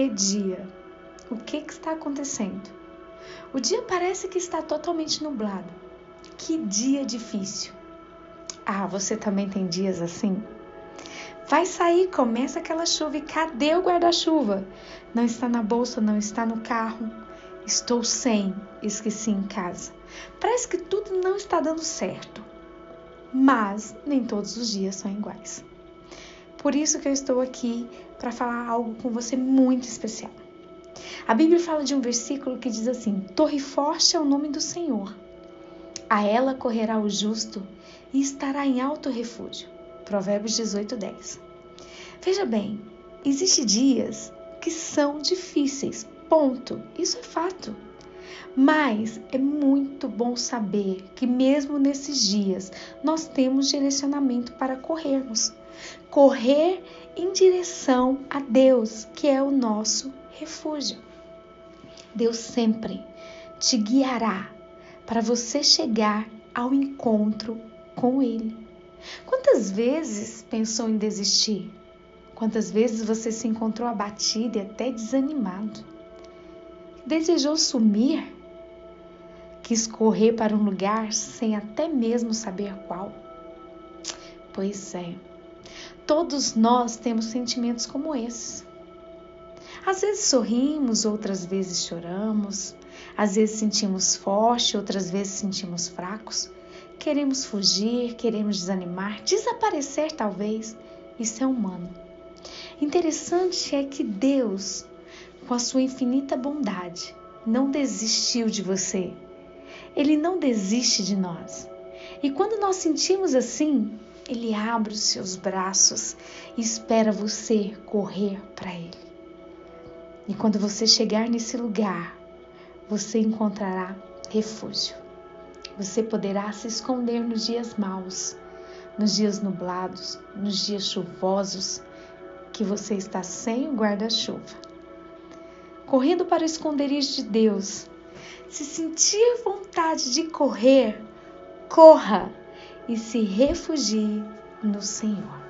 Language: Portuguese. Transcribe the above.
Que dia? O que, que está acontecendo? O dia parece que está totalmente nublado. Que dia difícil. Ah, você também tem dias assim? Vai sair, começa aquela chuva e cadê o guarda-chuva? Não está na bolsa, não está no carro. Estou sem, esqueci em casa. Parece que tudo não está dando certo. Mas nem todos os dias são iguais. Por isso que eu estou aqui para falar algo com você muito especial. A Bíblia fala de um versículo que diz assim: Torre forte é o nome do Senhor. A ela correrá o justo e estará em alto refúgio. Provérbios 18, 10. Veja bem, existem dias que são difíceis, ponto. Isso é fato. Mas é muito bom saber que, mesmo nesses dias, nós temos direcionamento para corrermos correr em direção a Deus, que é o nosso refúgio. Deus sempre te guiará para você chegar ao encontro com Ele. Quantas vezes pensou em desistir? Quantas vezes você se encontrou abatido e até desanimado? Desejou sumir? Quis correr para um lugar sem até mesmo saber qual? Pois é, todos nós temos sentimentos como esses. Às vezes sorrimos, outras vezes choramos, às vezes sentimos forte, outras vezes sentimos fracos. Queremos fugir, queremos desanimar, desaparecer talvez. Isso é humano. Interessante é que Deus, com a sua infinita bondade, não desistiu de você. Ele não desiste de nós. E quando nós sentimos assim, ele abre os seus braços e espera você correr para ele. E quando você chegar nesse lugar, você encontrará refúgio. Você poderá se esconder nos dias maus, nos dias nublados, nos dias chuvosos, que você está sem o guarda-chuva. Correndo para o esconderijo de Deus, se sentir vontade de correr, corra e se refugie no Senhor.